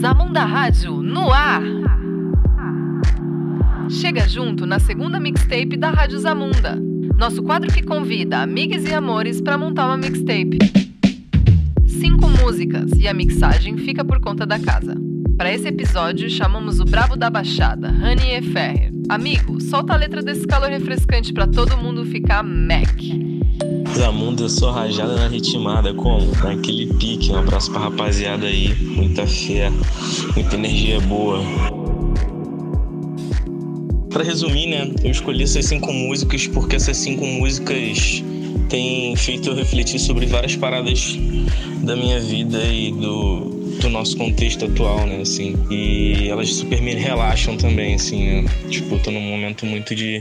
Zamunda Rádio no ar. Chega junto na segunda mixtape da Rádio Zamunda. Nosso quadro que convida amigas e amores para montar uma mixtape. Cinco músicas e a mixagem fica por conta da casa. Para esse episódio, chamamos o Brabo da Baixada, E. Ferrer. Amigo, solta a letra desse calor refrescante para todo mundo ficar Mac. Zamunda, eu sou rajada na ritmada, como? Naquele pique, um abraço pra rapaziada aí, muita fé, muita energia boa. Para resumir, né, eu escolhi essas cinco músicas porque essas cinco músicas têm feito eu refletir sobre várias paradas da minha vida e do, do nosso contexto atual, né, assim. E elas super me relaxam também, assim, né? Tipo, eu tô num momento muito de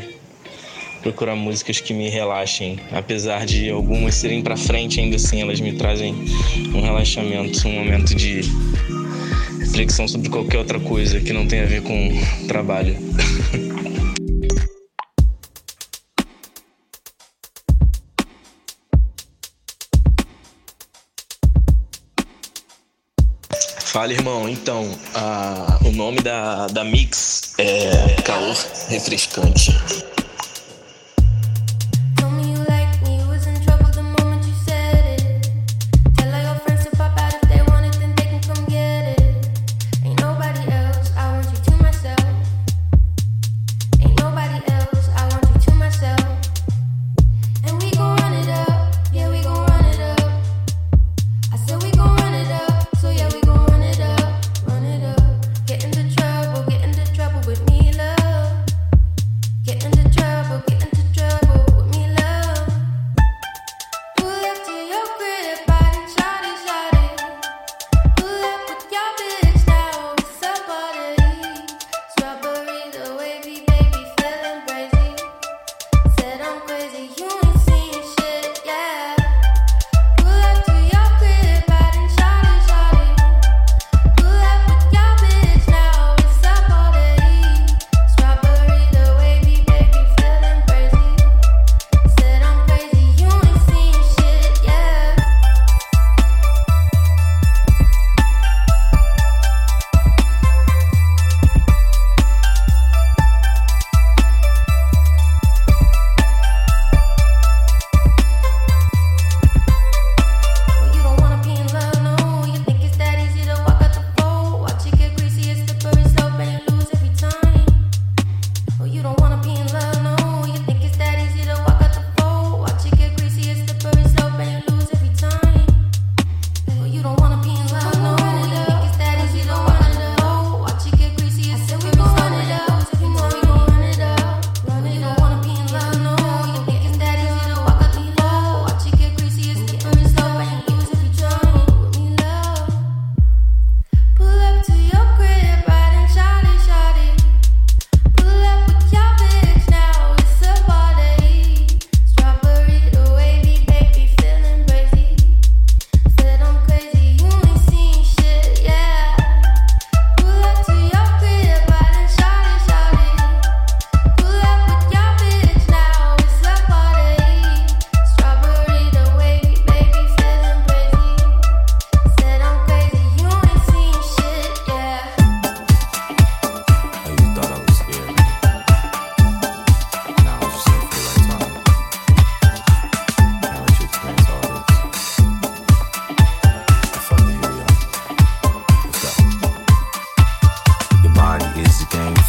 procurar músicas que me relaxem. Apesar de algumas serem para frente, ainda assim elas me trazem um relaxamento, um momento de reflexão sobre qualquer outra coisa que não tenha a ver com trabalho. Fala, irmão. Então, a, o nome da, da mix é Calor Refrescante.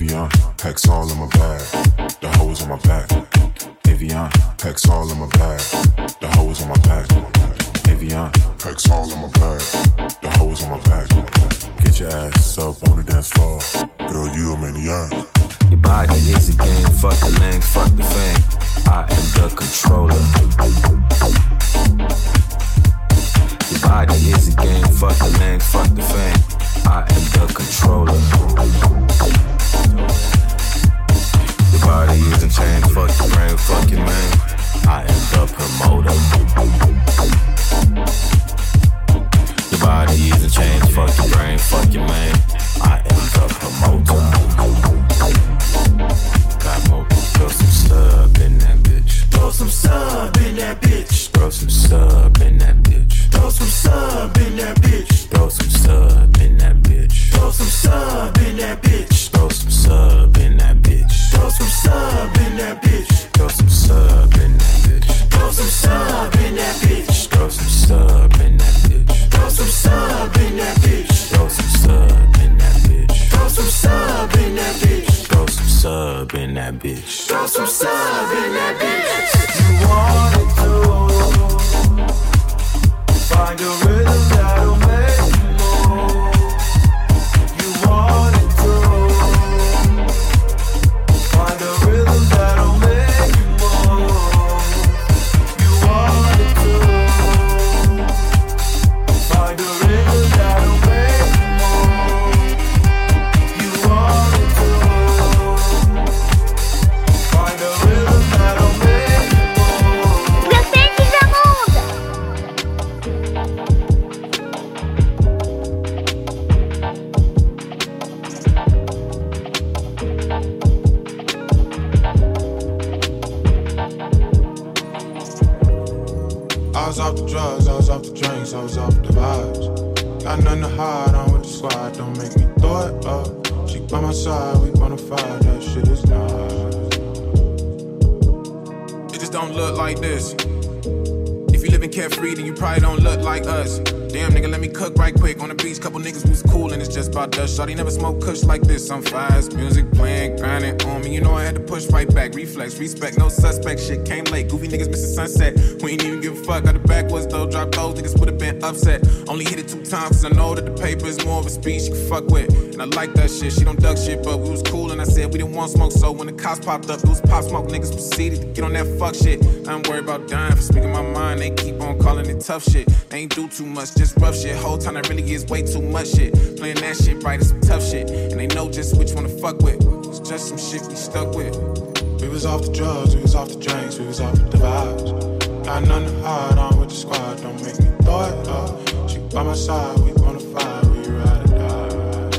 Avion, packs all in my bag. The hoes on my back. Avion, packs all in my bag. The hoes on my back. Avion, packs all in my bag. The hoes on my back. Get your ass up on the dance floor. Girl, you a maniac. Your body is a game. Fuck the lane, fuck the fame. I am the controller. Your body is a game. Fuck the lane, fuck the fame. I am the controller. Yes. Was off the drugs, I was off the drinks, I was off the vibes. Got nothing to hide, I'm with the squad, don't make me throw it up. She by my side, we bonafide, that shit is nice. It just don't look like this. If you living carefree, then you probably don't look like us. Damn, nigga, let me cook right quick. On the beach, couple niggas was cool, and it's just about dust. Shawty never smoke kush like this. I'm fast, music playing, grinding on me. You know I had to push right back. Reflex, respect, no suspect. Shit came late. Goofy niggas missing sunset. We ain't even give a fuck. Got the backwards though. Drop those niggas would have been upset. Only hit it two times, cause I know that the paper is more of a speech you can fuck with. And I like that shit. She don't duck shit, but we was cool, and I said we didn't want smoke. So when the cops popped up, it was pop smoke. Niggas proceeded to get on that fuck shit. I ain't worried about dying for speaking my mind. They keep on calling it tough shit. They ain't do too much, just rough shit. Whole time that really is way too much shit. Playing that shit right is some tough shit. And they know just which one to fuck with. It's just some shit we stuck with. We was off the drugs, we was off the drinks, we was off the vibes. Got nothing to hide, I'm with the squad, don't make me throw it up. She by my side, we bonafide, we ride or die.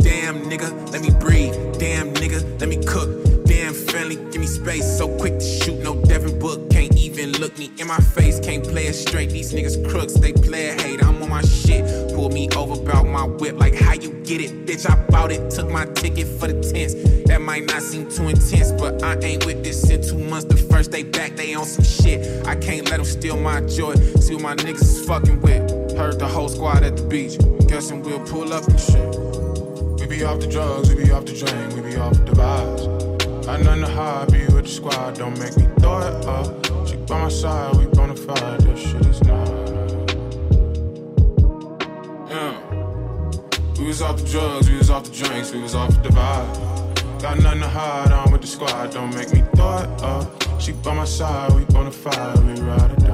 Damn nigga, let me breathe. Damn nigga, let me cook. Damn friendly, give me space. So quick to shoot, no Devin Book. Even look me in my face. Can't play it straight. These niggas crooks, they play it hate. I'm on my shit. Pull me over, bout my whip. Like how you get it, bitch? I bought it. Took my ticket for the tents. That might not seem too intense, but I ain't with this in two months. The first day back, they on some shit. I can't let them steal my joy. See what my niggas is fucking with. Heard the whole squad at the beach. Guessing we'll pull up and shit. We be off the drugs, we be off the drink, we be off the vibes. Nothing to hide, be with the squad, don't make me throw it up. By my side, we bonafide, that shit is nice. Yeah. We was off the drugs, we was off the drinks, we was off the vibe. Got nothing to hide, I'm with the squad, don't make me it up. She by my side, we bonafide, we ride or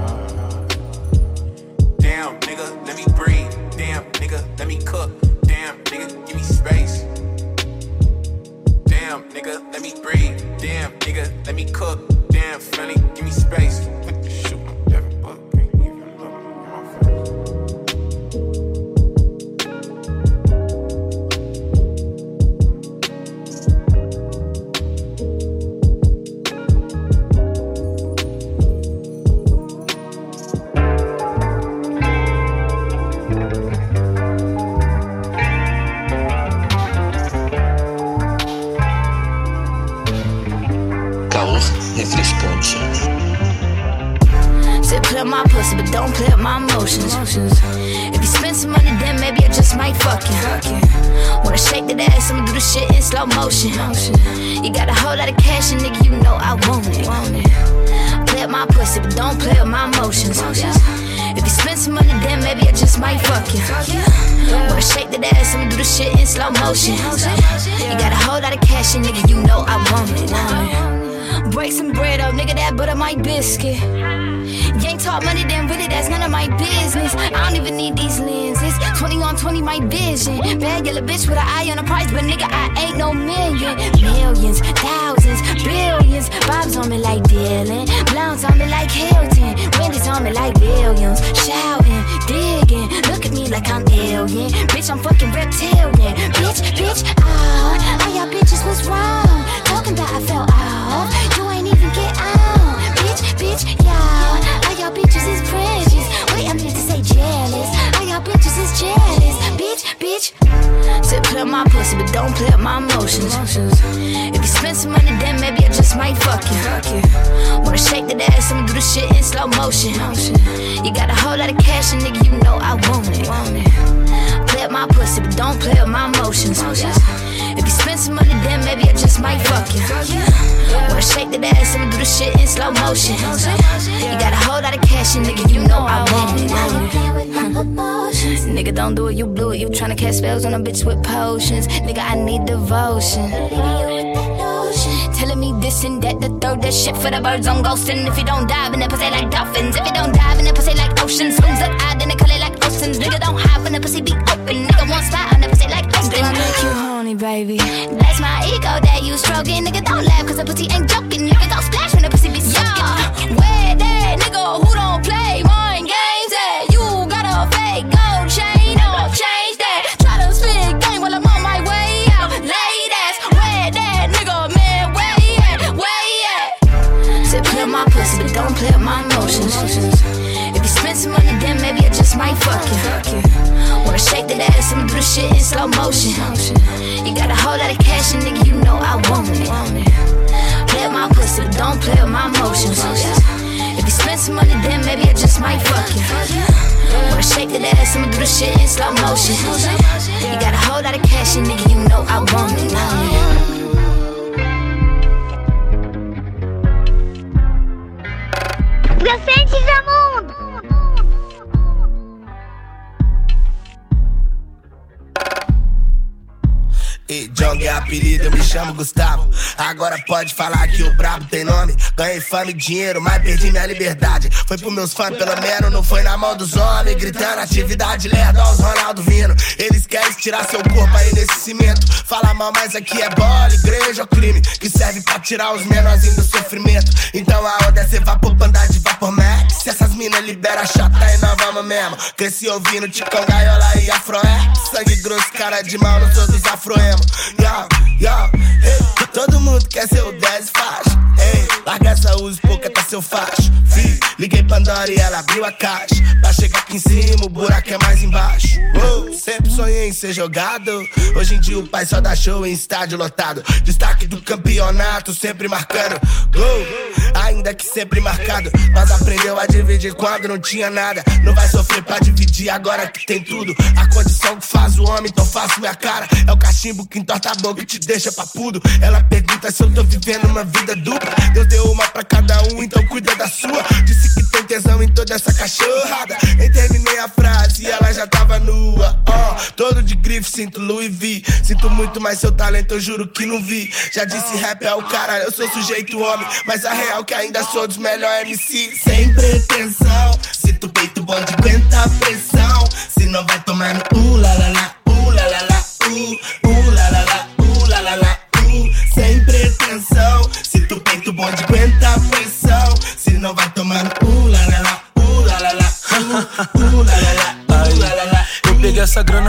Refrescante. Said play my pussy, but don't play with my emotions. If you spend some money, then maybe I just might fuck you. Wanna shake that ass, I'ma do the shit in slow motion. You got a whole lot of cash, and nigga, you know I want it. Play with my pussy, but don't play with my emotions. If you spend some money, then maybe I just might fuck you. Wanna shake that ass, I'ma do the shit in slow motion. You got a whole lot of cash, and nigga, you know I want it. Break some bread up, nigga, that butter my biscuit. Ain't talk money, then really that's none of my business. I don't even need these lenses. 20 on 20, my vision. Bad yellow bitch with an eye on the price, but nigga, I ain't no million. Millions, thousands, billions. Bob's on me like Dylan. Blondes on me like Hilton. Wendy's on me like Williams. Shouting, digging. Look at me like I'm alien. Bitch, I'm fucking reptilian. Bitch, bitch, ah. All y'all bitches was wrong. Talking about I fell off. You ain't even get out. Bitch, bitch, y'all. All y'all bitches is precious. Wait, I meant to say jealous. All y'all bitches is jealous. Bitch, bitch. Said play with my pussy, but don't play with my emotions. If you spend some money, then maybe I just might fuck you. Wanna shake that ass, I'ma do the shit in slow motion. You got a whole lot of cash, and nigga, you know I want it. Play with my pussy, but don't play with my emotions. If you spend some money, then maybe I just might fuck you. Wanna shake that ass, I'ma do the shit in slow motion. You got a whole lot of cash, and nigga, you know I want it. Nigga, don't do it, you blew it. You tryna cast spells on a bitch with potions. Nigga, I need devotion. Telling me this and that, the third, that shit for the birds on ghosting. If you don't dive in the pussy like dolphins, if you don't dive in the pussy like oceans, swings up eye, then they call it like oceans. Nigga, don't hide when the pussy be open. Nigga, one spot baby. That's my ego that you stroking. Nigga, don't laugh, cause the pussy ain't joking. Nigga, don't splash when the pussy be soaking. Where that nigga who don't play mind games at? You got a fake gold chain or change that. Try to spit game while I'm on my way out. Ladies, where that nigga, man, where he at? Where he at? Said play my pussy, but don't play my emotions. If you spend some money, then maybe I just might fuck you. Wanna shake that ass, I'ma do the shit in slow motion. You got a whole lot of cash, and nigga, you know I want it. Play my pussy, but don't play with my emotions. If you spend some money, then maybe I just might fuck you. Wanna shake that ass, I'ma do the shit in slow motion. You got a whole lot of cash, and nigga, you know I want it. Want it. Do mundo! Jong é apelido, eu me chamo Gustavo. Agora pode falar que o brabo tem nome. Ganhei fama e dinheiro, mas perdi minha liberdade. Foi pros meus fãs, pelo menos não foi na mão dos homens. Gritando atividade lerda aos Ronaldo Vino. Eles querem tirar seu corpo aí nesse cimento. Fala mal, mas aqui é bola, igreja ou crime. Que serve pra tirar os menorzinhos do sofrimento. Então a onda é ser vapor, de vapor max. Se essas minas libera chata, aí nós vamos mesmo. Cresci ouvindo Ticão, Gaiola e Afroé. Sangue grosso, cara de mal, não sou dos afroemo. Hey. Todo mundo quer ser o 10 faixa. Larga essa uso, pouca tá seu facho. E ela abriu a caixa. Pra chegar aqui em cima, o buraco é mais embaixo. Uou, sempre sonhei em ser jogado. Hoje em dia o pai só dá show em estádio lotado. Destaque do campeonato, sempre marcando. Gol, ainda que sempre marcado. Mas aprendeu a dividir quando não tinha nada. Não vai sofrer pra dividir agora que tem tudo. A condição que faz o homem, então faço minha cara. É o cachimbo que entorta a boca e te deixa papudo. Ela pergunta se eu tô vivendo uma vida dupla. Deus deu uma pra cada um, então cuida da sua. Disse que tesão em toda essa cachorrada. Nem terminei a frase e ela já tava nua. Ó, todo de grife, sinto Louis V. Sinto muito mais seu talento, eu juro que não vi. Já disse rap é o cara, eu sou sujeito homem. Mas a real que ainda sou dos melhores MC. Sem pretensão, sinto peito bom de aguentar a pressão. Se não vai tomar no uh, la la la, uh, la la la, uh, uh, la la la, uh, la la la, uh. Sem pretensão, sinto peito bom de aguentar a pressão.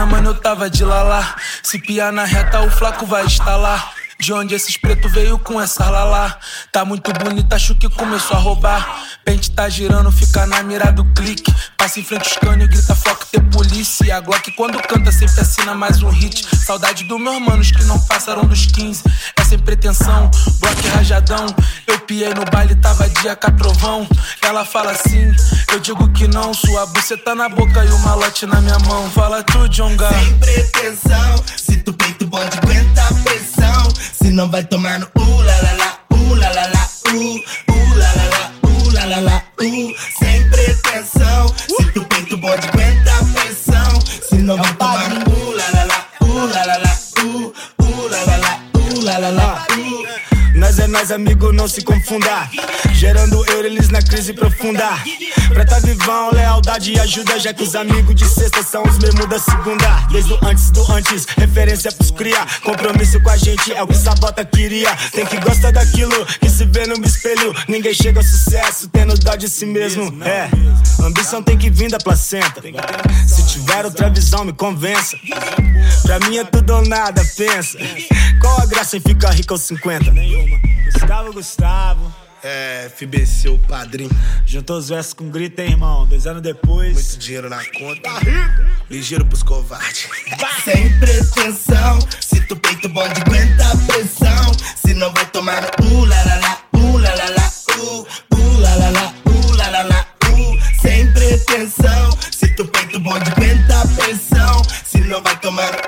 Mano, eu tava de lalá. Se piar na reta, o flaco vai instalar. De onde esses preto veio com essa lalá? Tá muito bonita, acho que começou a roubar. Pente tá girando, fica na mira do clique. Passa em frente os cano e grita foco ter polícia. A Glock quando canta sempre assina mais um hit. Saudade dos meus manos que não passaram dos 15. É sem pretensão, bloco rajadão. Eu piei no baile, tava dia catrovão. Ela fala assim, eu digo que não. Sua buceta na boca e o malote na minha mão. Fala tu, Jonga. Sem pretensão, se tu peito pode aguentar a pressão. Se não vai tomar no uh la la la, uh la la la, uh, uh la la la, uh la la la, uh. Sem pretensão, se tu peito pode aguentar a pressão. Se não vai tomar no uh la la la, uh la la la, Nós, amigo, não se confunda. Gerando euro, eles na crise profunda. Pra tá vivão, lealdade e ajuda. Já que os amigos de sexta são os mesmos da segunda. Desde o antes do antes, referência pros cria. Compromisso com a gente é o que Sabota queria. Tem que gostar daquilo que se vê no espelho. Ninguém chega ao sucesso tendo dó de si mesmo. É, ambição tem que vir da placenta. Se tiver outra visão, me convença. Pra mim é tudo ou nada, pensa. Qual a graça em ficar rico aos 50? Nenhuma. Gustavo Gustavo. É, FBC, o padrinho. Juntou os versos com grito, hein, irmão? Dois anos depois. Muito dinheiro na conta. Tá rico. Ligeiro pros covardes. Sem pretensão. Se tu peito bode, aguenta a pressão. Se não vai tomar uh, la, la, la, uh, la, la, u uh, la, la, la, la. Sem pretensão. Se tu peito bode, aguenta a pressão. Se não vai tomar